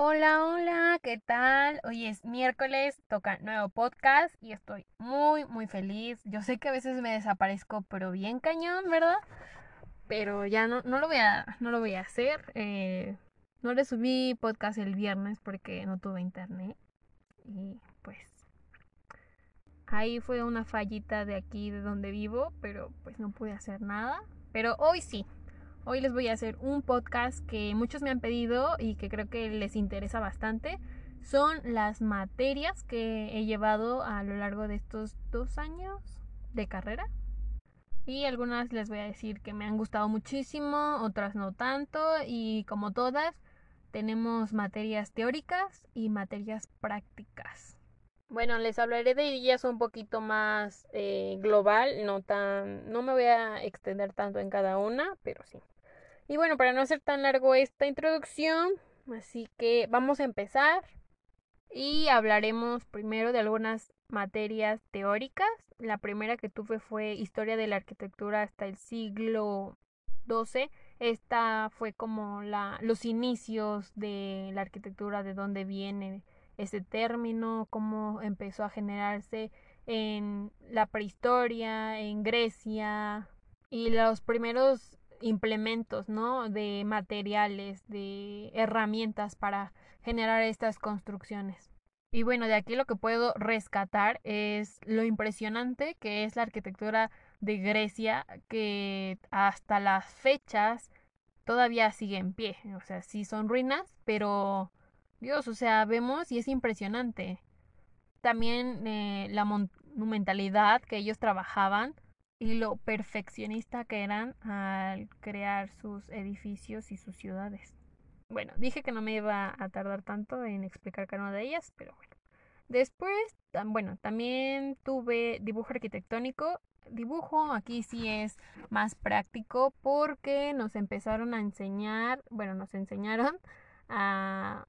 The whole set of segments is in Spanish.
Hola, hola, ¿qué tal? Hoy es miércoles, toca nuevo podcast y estoy muy, muy feliz. Yo sé que a veces me desaparezco, pero bien cañón, ¿verdad? Pero ya no, no, lo, voy a, no lo voy a hacer. Eh, no le subí podcast el viernes porque no tuve internet. Y pues ahí fue una fallita de aquí de donde vivo, pero pues no pude hacer nada. Pero hoy sí, Hoy les voy a hacer un podcast que muchos me han pedido y que creo que les interesa bastante. Son las materias que he llevado a lo largo de estos dos años de carrera. Y algunas les voy a decir que me han gustado muchísimo, otras no tanto. Y como todas, tenemos materias teóricas y materias prácticas. Bueno, les hablaré de ellas un poquito más eh, global, no tan, no me voy a extender tanto en cada una, pero sí. Y bueno, para no hacer tan largo esta introducción, así que vamos a empezar y hablaremos primero de algunas materias teóricas. La primera que tuve fue Historia de la Arquitectura hasta el siglo XII. Esta fue como la, los inicios de la arquitectura, de dónde viene ese término, cómo empezó a generarse en la prehistoria, en Grecia, y los primeros implementos, ¿no? De materiales, de herramientas para generar estas construcciones. Y bueno, de aquí lo que puedo rescatar es lo impresionante que es la arquitectura de Grecia, que hasta las fechas todavía sigue en pie. O sea, sí son ruinas, pero Dios, o sea, vemos y es impresionante. También eh, la monumentalidad que ellos trabajaban y lo perfeccionista que eran al crear sus edificios y sus ciudades. Bueno, dije que no me iba a tardar tanto en explicar cada una de ellas, pero bueno. Después, bueno, también tuve dibujo arquitectónico. Dibujo aquí sí es más práctico porque nos empezaron a enseñar, bueno, nos enseñaron a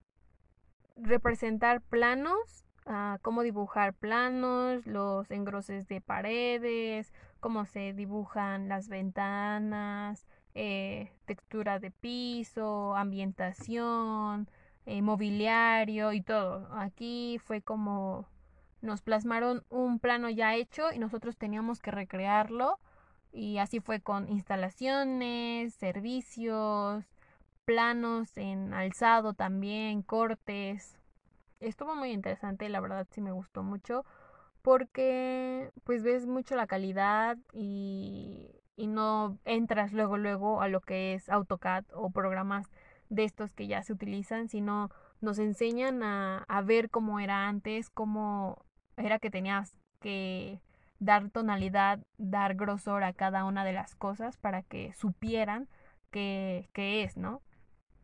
representar planos, a cómo dibujar planos, los engroses de paredes, cómo se dibujan las ventanas, eh, textura de piso, ambientación, eh, mobiliario y todo. Aquí fue como nos plasmaron un plano ya hecho y nosotros teníamos que recrearlo y así fue con instalaciones, servicios, planos en alzado también, cortes. Estuvo muy interesante, la verdad sí me gustó mucho porque pues ves mucho la calidad y, y no entras luego luego a lo que es AutoCAD o programas de estos que ya se utilizan, sino nos enseñan a, a ver cómo era antes, cómo era que tenías que dar tonalidad, dar grosor a cada una de las cosas para que supieran qué, qué es, ¿no?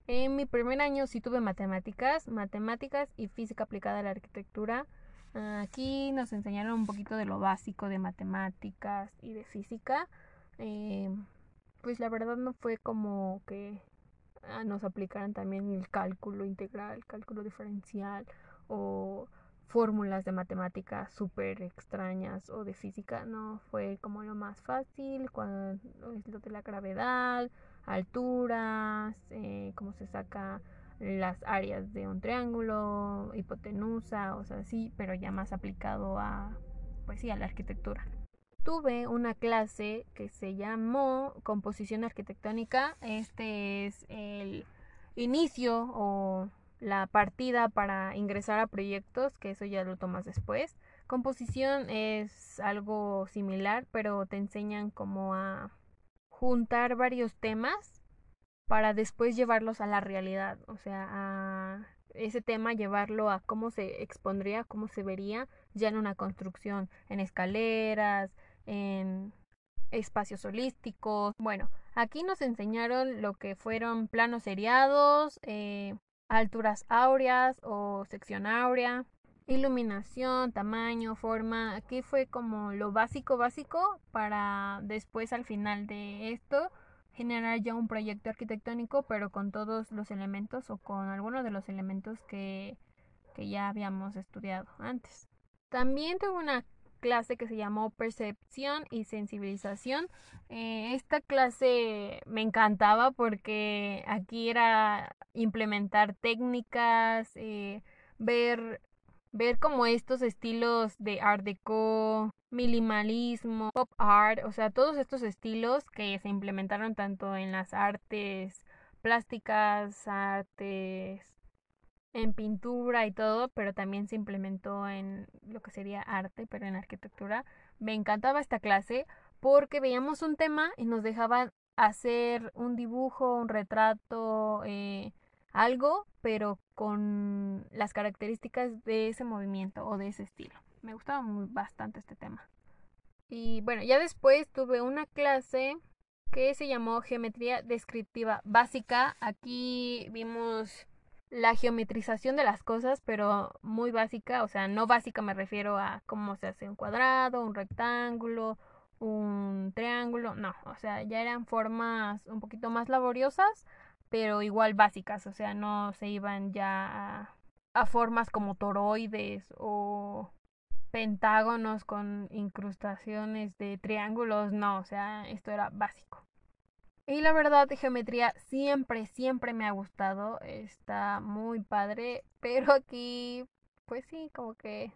En mi primer año sí tuve matemáticas, matemáticas y física aplicada a la arquitectura. Aquí nos enseñaron un poquito de lo básico de matemáticas y de física. Eh, pues la verdad no fue como que ah, nos aplicaran también el cálculo integral, cálculo diferencial o fórmulas de matemáticas súper extrañas o de física. No, fue como lo más fácil, cuando es lo de la gravedad, alturas, eh, cómo se saca las áreas de un triángulo, hipotenusa, o sea, sí, pero ya más aplicado a, pues sí, a la arquitectura. Tuve una clase que se llamó composición arquitectónica. Este es el inicio o la partida para ingresar a proyectos, que eso ya lo tomas después. Composición es algo similar, pero te enseñan como a juntar varios temas para después llevarlos a la realidad, o sea, a ese tema llevarlo a cómo se expondría, cómo se vería ya en una construcción, en escaleras, en espacios holísticos. Bueno, Aquí nos enseñaron lo que fueron planos seriados, eh, alturas áureas o sección áurea, iluminación, tamaño, forma. Aquí fue como lo básico básico para después al final de esto generar ya un proyecto arquitectónico pero con todos los elementos o con algunos de los elementos que, que ya habíamos estudiado antes. También tuve una clase que se llamó Percepción y Sensibilización. Eh, esta clase me encantaba porque aquí era implementar técnicas, eh, ver, ver como estos estilos de art deco, minimalismo, pop art, o sea, todos estos estilos que se implementaron tanto en las artes plásticas, artes en pintura y todo, pero también se implementó en lo que sería arte, pero en arquitectura. Me encantaba esta clase porque veíamos un tema y nos dejaban hacer un dibujo, un retrato, eh, algo, pero con las características de ese movimiento o de ese estilo. Me gustaba bastante este tema. Y bueno, ya después tuve una clase que se llamó Geometría Descriptiva Básica. Aquí vimos la geometrización de las cosas, pero muy básica, o sea, no básica me refiero a cómo se hace un cuadrado, un rectángulo, un triángulo, no, o sea, ya eran formas un poquito más laboriosas, pero igual básicas, o sea, no se iban ya a, a formas como toroides o pentágonos con incrustaciones de triángulos, no, o sea, esto era básico. Y la verdad, geometría siempre, siempre me ha gustado. Está muy padre. Pero aquí, pues sí, como que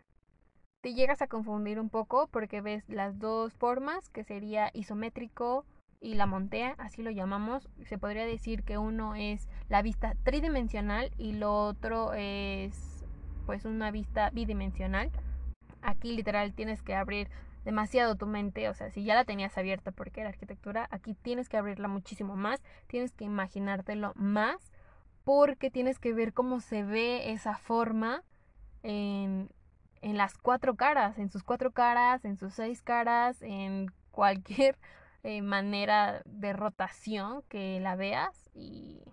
te llegas a confundir un poco porque ves las dos formas, que sería isométrico y la montea, así lo llamamos. Se podría decir que uno es la vista tridimensional y lo otro es pues una vista bidimensional. Aquí literal tienes que abrir demasiado tu mente, o sea, si ya la tenías abierta porque era arquitectura, aquí tienes que abrirla muchísimo más, tienes que imaginártelo más, porque tienes que ver cómo se ve esa forma en, en las cuatro caras, en sus cuatro caras, en sus seis caras, en cualquier eh, manera de rotación que la veas y,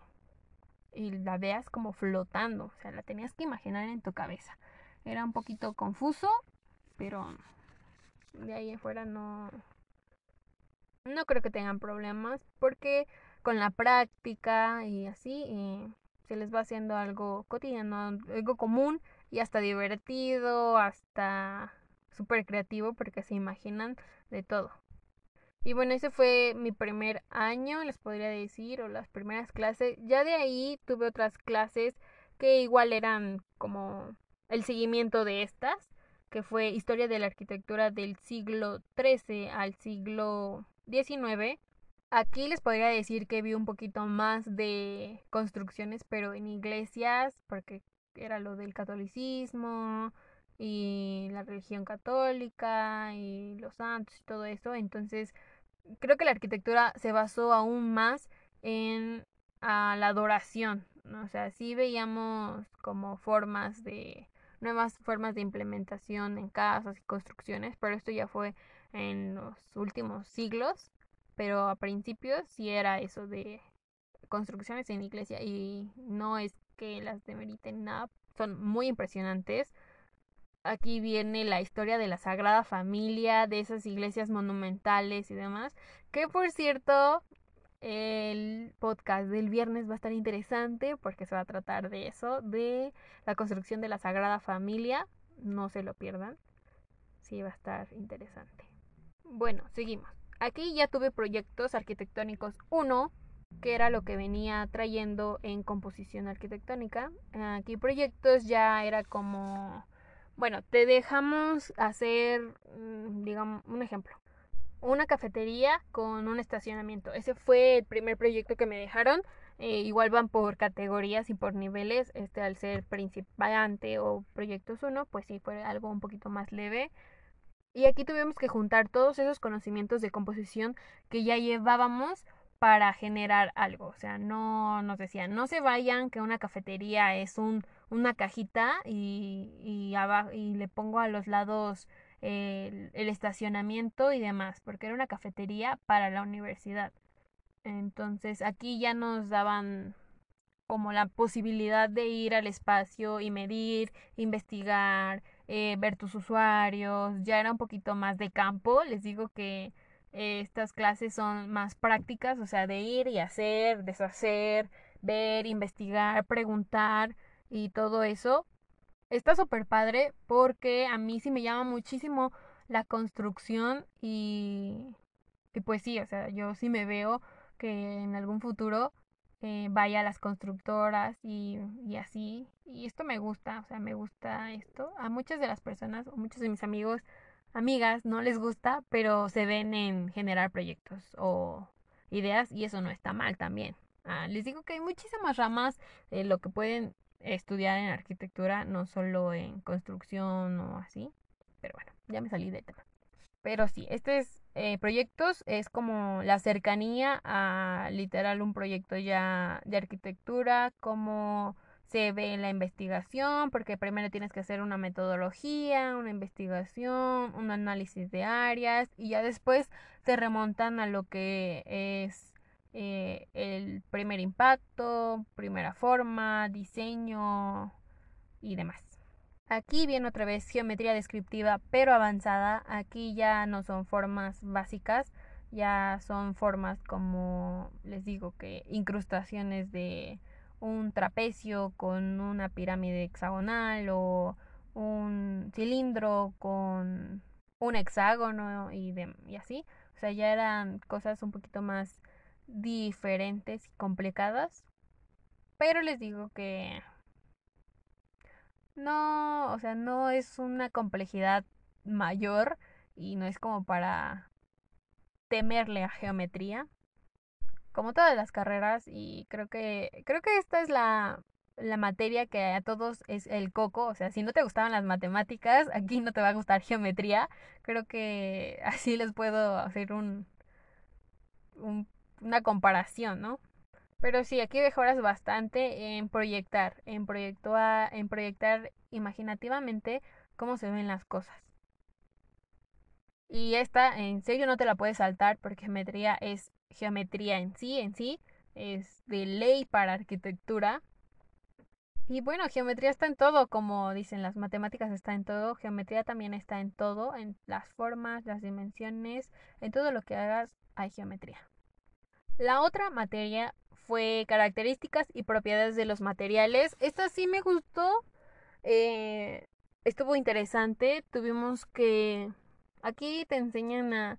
y la veas como flotando, o sea, la tenías que imaginar en tu cabeza. Era un poquito confuso, pero de ahí afuera no no creo que tengan problemas porque con la práctica y así eh, se les va haciendo algo cotidiano, algo común y hasta divertido, hasta súper creativo porque se imaginan de todo. Y bueno, ese fue mi primer año, les podría decir, o las primeras clases. Ya de ahí tuve otras clases que igual eran como el seguimiento de estas que fue Historia de la Arquitectura del siglo XIII al siglo XIX. Aquí les podría decir que vi un poquito más de construcciones, pero en iglesias, porque era lo del catolicismo y la religión católica y los santos y todo eso. Entonces, creo que la arquitectura se basó aún más en la adoración. O sea, sí veíamos como formas de nuevas formas de implementación en casas y construcciones, pero esto ya fue en los últimos siglos, pero a principios sí era eso de construcciones en iglesia y no es que las demeriten nada, son muy impresionantes. Aquí viene la historia de la Sagrada Familia, de esas iglesias monumentales y demás, que por cierto el podcast del viernes va a estar interesante porque se va a tratar de eso, de la construcción de la Sagrada Familia. No se lo pierdan. Sí, va a estar interesante. Bueno, seguimos. Aquí ya tuve proyectos arquitectónicos 1, que era lo que venía trayendo en composición arquitectónica. Aquí proyectos ya era como, bueno, te dejamos hacer, mm, digamos, un ejemplo una cafetería con un estacionamiento. Ese fue el primer proyecto que me dejaron. Eh, igual van por categorías y por niveles. Este al ser principiante o proyectos 1, pues sí fue algo un poquito más leve. Y aquí tuvimos que juntar todos esos conocimientos de composición que ya llevábamos para generar algo. O sea, no nos decían, no se vayan, que una cafetería es un, una cajita y, y le pongo a los lados el, estacionamiento y demás, porque era una cafetería para la universidad. Entonces aquí ya nos daban como la posibilidad de ir al espacio y medir, investigar, eh, ver tus usuarios, ya era un poquito más de campo, les digo que eh, estas clases son más prácticas, o sea, de ir y hacer, deshacer, ver, investigar, preguntar y todo eso. Está súper padre porque a mí sí me llama muchísimo la construcción y, pues sí, o sea, yo sí me veo que en algún futuro eh, vaya a las constructoras y, y, así. Y esto me gusta, o sea, me gusta esto. A muchas de las personas, o muchos de mis amigos, amigas, no les gusta, pero se ven en generar proyectos o ideas y eso no está mal también. Ah, les digo que hay muchísimas ramas de lo que pueden estudiar en arquitectura, no solo en construcción o así. Pero bueno, ya me salí del tema. Pero sí, este es eh, proyectos es como la cercanía a literal un proyecto ya de arquitectura, cómo se ve en la investigación, porque primero tienes que hacer una metodología, una investigación, un análisis de áreas y ya después te remontan a lo que es eh, el primer impacto, primera forma, diseño y demás. Aquí viene otra vez geometría descriptiva pero avanzada. Aquí ya no son formas básicas, ya son formas como les digo que incrustaciones de un trapecio con una pirámide hexagonal o un cilindro con un hexágono y, de, y así. O sea, ya eran cosas un poquito más diferentes y complicadas. Pero les digo que no, o sea, no es una complejidad mayor y no es como para temerle a geometría. Como todas las carreras y creo que creo que esta es la la materia que a todos es el coco, o sea, si no te gustaban las matemáticas, aquí no te va a gustar geometría. Creo que así les puedo hacer un, un una comparación, ¿no? Pero sí, aquí mejoras bastante en proyectar, en, proyectar, en proyectar imaginativamente cómo se ven las cosas. Y esta, en serio, no te la puedes saltar porque geometría es geometría en sí, en sí, es de ley para arquitectura. Y bueno, geometría está en todo, como dicen las matemáticas está en todo, geometría también está en todo, en las formas, las dimensiones, en todo lo que hagas hay geometría. La otra materia fue características y propiedades de los materiales. Esta sí me gustó. Eh, estuvo interesante. Tuvimos que... Aquí te enseñan a,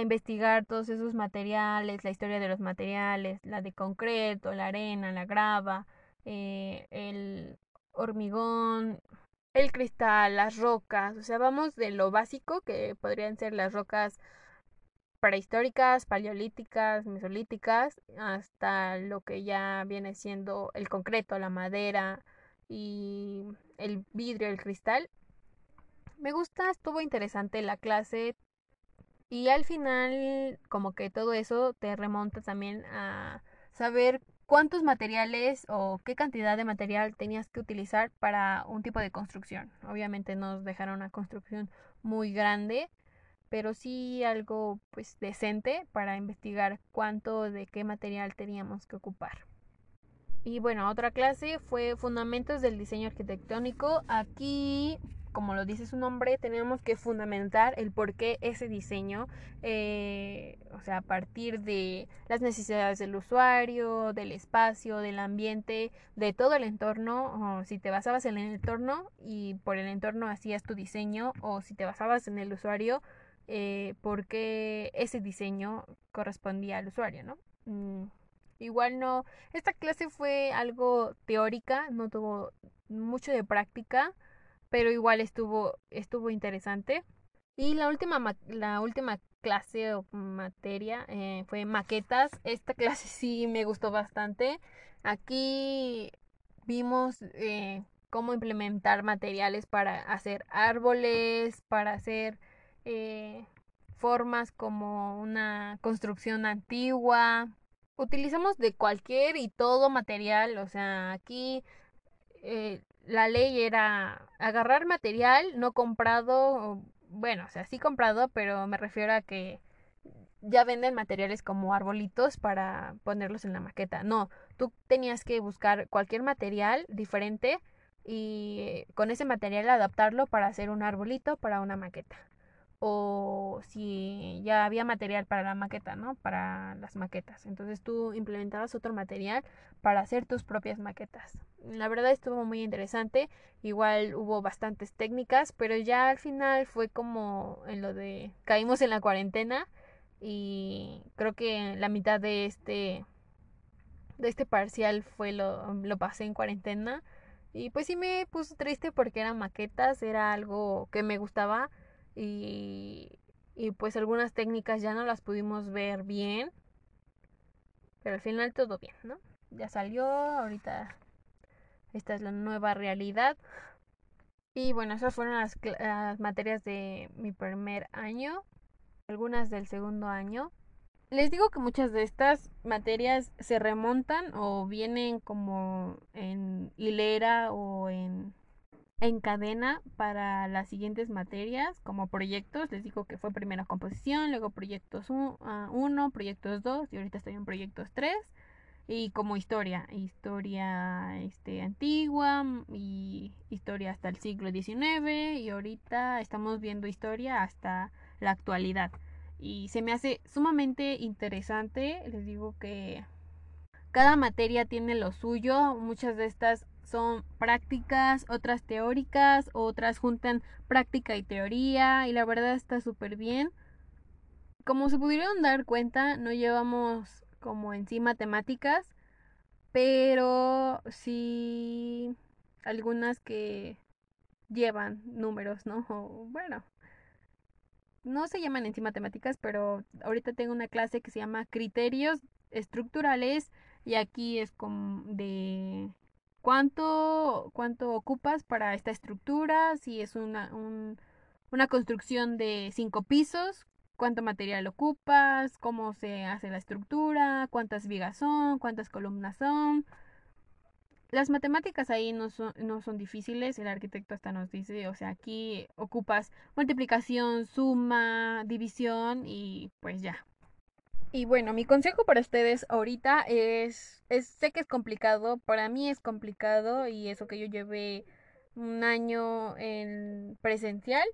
investigar todos esos materiales, la historia de los materiales, la de concreto, la arena, la grava, eh, el hormigón, el cristal, las rocas. O sea, vamos de lo básico que podrían ser las rocas prehistóricas, paleolíticas, mesolíticas, hasta lo que ya viene siendo el concreto, la madera y el vidrio, el cristal. Me gusta, estuvo interesante la clase y al final como que todo eso te remonta también a saber cuántos materiales o qué cantidad de material tenías que utilizar para un tipo de construcción. Obviamente nos dejaron una construcción muy grande pero sí algo pues decente para investigar cuánto de qué material teníamos que ocupar. Y bueno, otra clase fue Fundamentos del Diseño Arquitectónico. Aquí, como lo dice su nombre, tenemos que fundamentar el por qué ese diseño, eh, o sea, a partir de las necesidades del usuario, del espacio, del ambiente, de todo el entorno, o si te basabas en el entorno y por el entorno hacías tu diseño, o si te basabas en el usuario, eh, porque ese diseño correspondía al usuario, ¿no? Mm, igual no, esta clase fue algo teórica, no tuvo mucho de práctica, pero igual estuvo, estuvo interesante. Y la última, la última clase o materia eh, fue maquetas. Esta clase sí me gustó bastante. Aquí vimos eh, cómo implementar materiales para hacer árboles, para hacer eh, formas como una construcción antigua. Utilizamos de cualquier y todo material, o sea, aquí eh, la ley era agarrar material no comprado, bueno, o sea, sí comprado, pero me refiero a que ya venden materiales como arbolitos para ponerlos en la maqueta. No, tú tenías que buscar cualquier material diferente y con ese material adaptarlo para hacer un arbolito para una maqueta. O si ya había material para la maqueta, ¿no? Para las maquetas. Entonces tú implementabas otro material para hacer tus propias maquetas. La verdad estuvo muy interesante. Igual hubo bastantes técnicas, pero ya al final fue como en lo de caímos en la cuarentena y creo que la mitad de este de este parcial fue lo, lo pasé en cuarentena y pues sí me puso triste porque eran maquetas, era algo que me gustaba y, y pues algunas técnicas ya no las pudimos ver bien, pero al final todo bien, ¿no? Ya salió, ahorita esta es la nueva realidad. Y bueno, esas fueron las, las materias de mi primer año algunas del segundo año. Les digo que muchas de estas materias se remontan o vienen como en hilera o en, en cadena para las siguientes materias como proyectos. Les digo que fue primero composición, luego proyectos 1, uh, proyectos 2 y ahorita estoy en proyectos 3 y como historia, historia este, antigua y historia hasta el siglo XIX y ahorita estamos viendo historia hasta la actualidad. Y se me hace sumamente interesante, les digo que cada materia tiene lo suyo, muchas de estas son prácticas, otras teóricas, otras juntan práctica y teoría y la verdad está súper bien. Como se pudieron dar cuenta, no llevamos como en sí matemáticas, pero sí algunas que llevan números, ¿no? bueno, no se llaman en sí matemáticas, pero ahorita tengo una clase que se llama criterios estructurales y aquí es como de cuánto, cuánto ocupas para esta estructura, si es una, una construcción de cinco pisos, cuánto material ocupas, cómo se hace la estructura, cuántas vigas son, cuántas columnas son, las matemáticas ahí no son, no son difíciles, el arquitecto hasta nos dice, o sea, aquí ocupas multiplicación, suma, división y pues ya. Y bueno, mi consejo para ustedes ahorita es, es, sé que es complicado, para mí es complicado y eso que yo llevé un año en presencial,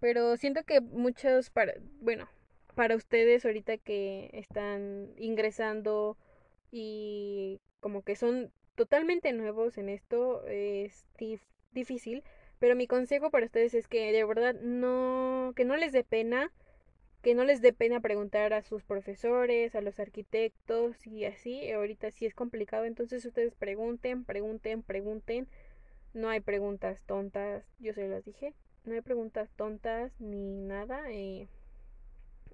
pero siento que muchos, para, bueno, para ustedes ahorita que están ingresando y como que son totalmente nuevos en esto es difícil, pero mi consejo para ustedes es que de verdad no, que no les dé pena, que no les dé pena preguntar a sus profesores, a los arquitectos y así. Ahorita sí es complicado, entonces ustedes pregunten, pregunten, pregunten. No hay preguntas tontas, yo se las dije. No hay preguntas tontas ni nada. Eh,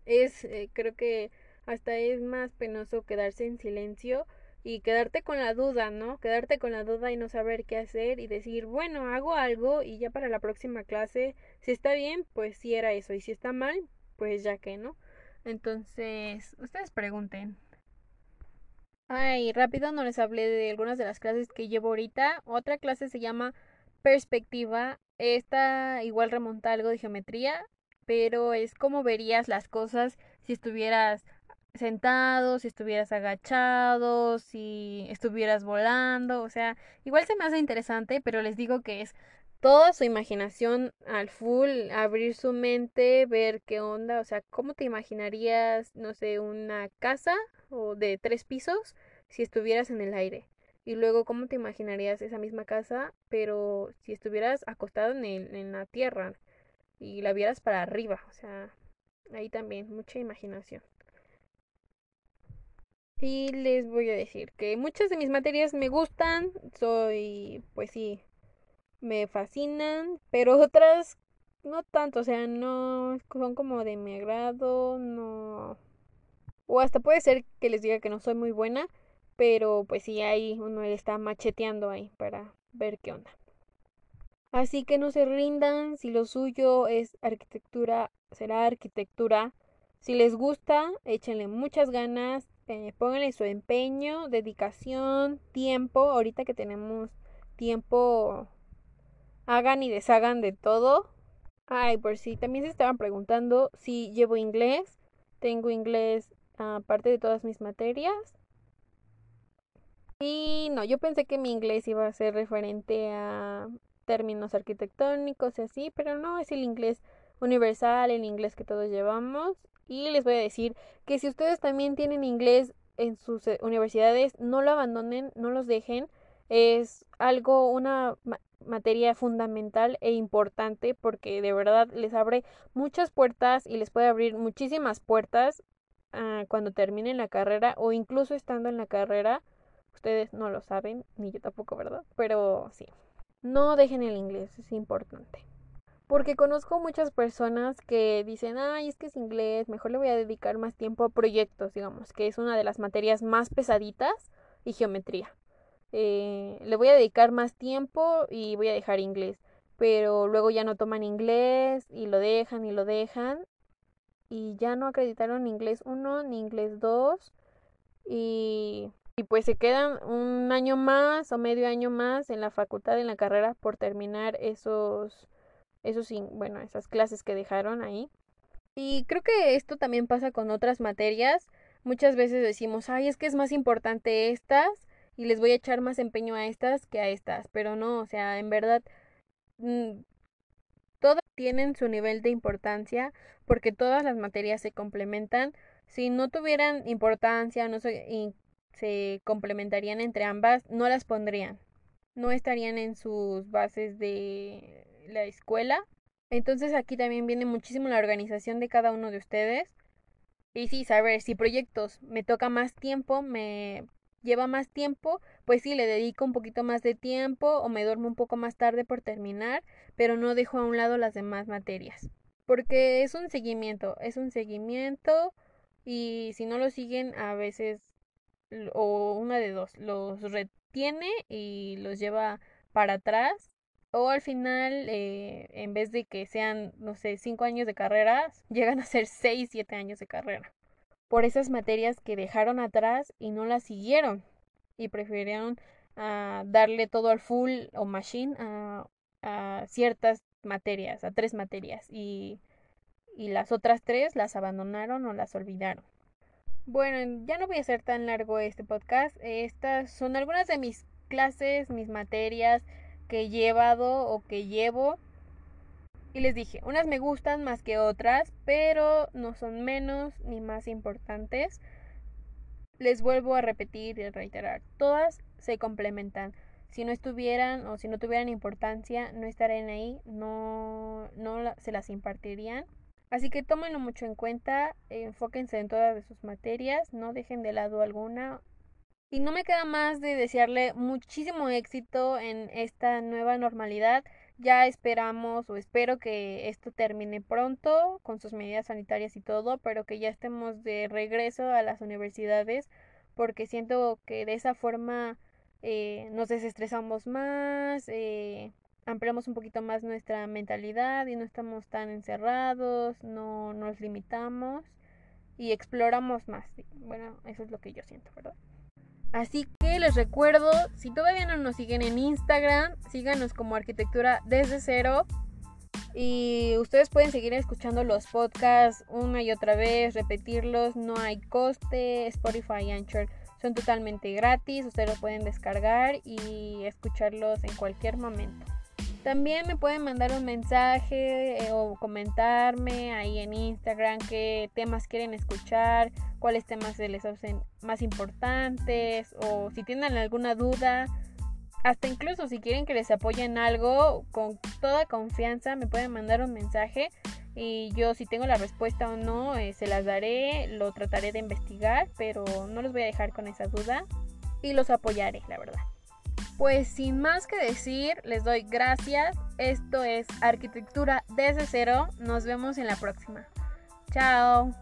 es, eh, creo que hasta es más penoso quedarse en silencio y quedarte con la duda, ¿no? Quedarte con la duda y no saber qué hacer y decir, bueno, hago algo y ya para la próxima clase, si está bien, pues sí era eso y si está mal, pues ya que, ¿no? Entonces, ustedes pregunten. Ay, rápido no les hablé de algunas de las clases que llevo ahorita. Otra clase se llama perspectiva. Esta igual remonta algo de geometría, pero es como verías las cosas si estuvieras sentado, si estuvieras agachado, si estuvieras volando, o sea, igual se me hace interesante, pero les digo que es toda su imaginación al full, abrir su mente, ver qué onda, o sea, ¿cómo te imaginarías, no sé, una casa o de tres pisos si estuvieras en el aire? Y luego, ¿cómo te imaginarías esa misma casa, pero si estuvieras acostado en, en la tierra y la vieras para arriba? O sea, ahí también, mucha imaginación. Y les voy a decir que muchas de mis materias me gustan, soy, pues sí, me fascinan, pero otras no tanto, o sea, no son como de mi agrado, no... O hasta puede ser que les diga que no soy muy buena, pero pues sí, ahí uno está macheteando ahí para ver qué onda. Así que no se rindan, si lo suyo es arquitectura, será arquitectura. Si les gusta, échenle muchas ganas, eh, pónganle su empeño, dedicación, tiempo. Ahorita que tenemos tiempo, hagan y deshagan de todo. Ay, por si también se estaban preguntando si llevo inglés. tengo inglés aparte de todas mis materias. Y no, yo pensé que mi inglés iba a ser referente a términos arquitectónicos y así, pero no, es el inglés universal, el inglés que todos llevamos. Y les voy a decir que si ustedes también tienen inglés en sus eh, universidades, no lo abandonen, no los dejen. Es algo, una materia fundamental e importante porque de verdad les abre muchas puertas y les puede abrir muchísimas puertas ah, cuando terminen la carrera o incluso estando en la carrera. Ustedes no lo saben, ni yo tampoco, ¿verdad? Pero sí, no dejen el inglés, es importante. Porque conozco muchas personas que dicen, ay, es que es inglés, mejor le voy a dedicar más tiempo a proyectos, digamos, que es una de las materias más pesaditas y geometría. Eh, le voy a dedicar más tiempo y voy a dejar inglés. Pero luego ya no toman inglés y lo dejan y lo dejan. Y ya no acreditaron inglés 1 ni inglés 2. Y, y pues se quedan un año más o medio año más en la facultad, en la carrera, por terminar esos, esos, bueno, esas clases que dejaron ahí. Y creo que esto también pasa con otras materias. Muchas veces decimos, ay, es que es más importante estas y les voy a echar más empeño a estas que a estas, pero no, o sea, en verdad mm, todas tienen su nivel de importancia porque todas las materias se complementan. Si no tuvieran importancia, no se, se complementarían entre ambas, no las pondrían. No estarían en sus bases de la escuela. Entonces aquí también viene muchísimo la organización de cada uno de ustedes. Y sí, saber si proyectos me toca más tiempo, me lleva más tiempo, pues sí, le dedico un poquito más de tiempo o me duermo un poco más tarde por terminar, pero no dejo a un lado las demás materias. Porque es un seguimiento, es un seguimiento y si no lo siguen a veces o una de dos, los retiene y los lleva para atrás o al final eh, en vez de que sean, no sé, cinco años de carrera, llegan a ser seis, siete años de carrera por esas materias que dejaron atrás y no las siguieron y prefirieron ah, darle todo al full o machine a, ciertas materias, a tres materias y, y las otras tres las abandonaron o las olvidaron. Bueno, ya no voy a hacer tan largo este podcast. Estas son algunas de mis clases, mis materias que he llevado o que llevo y les dije, unas me gustan más que otras, pero no son menos ni más importantes. Les vuelvo a repetir y reiterar, todas se complementan. Si no estuvieran o si no tuvieran importancia, no estarían ahí, no, no se las impartirían. Así que tómenlo mucho en cuenta, enfóquense en todas sus materias, no dejen de lado alguna. Y no me queda más de desearle muchísimo éxito en esta nueva normalidad. Ya esperamos o espero que esto termine pronto con sus medidas sanitarias y todo, pero que ya estemos de regreso a las universidades porque siento que de esa forma eh, nos desestresamos más, eh, ampliamos un poquito más nuestra mentalidad y no estamos tan encerrados, no nos limitamos y exploramos más. Bueno, eso es lo que yo siento, ¿verdad? Así que les recuerdo, si todavía no nos siguen en Instagram, síganos como arquitectura desde cero. Y ustedes pueden seguir escuchando los podcasts una y otra vez, repetirlos, no hay coste, Spotify y Anchor son totalmente gratis, ustedes los pueden descargar y escucharlos en cualquier momento. También me pueden mandar un mensaje eh, o comentarme ahí en Instagram qué temas quieren escuchar, cuáles temas se les hacen más importantes o si tienen alguna duda. Hasta incluso si quieren que les apoyen algo, con toda confianza me pueden mandar un mensaje y yo si tengo la respuesta o no, eh, se las daré, lo trataré de investigar, pero no los voy a dejar con esa duda y los apoyaré, la verdad. Pues sin más que decir, les doy gracias. Esto es Arquitectura desde cero. Nos vemos en la próxima. Chao.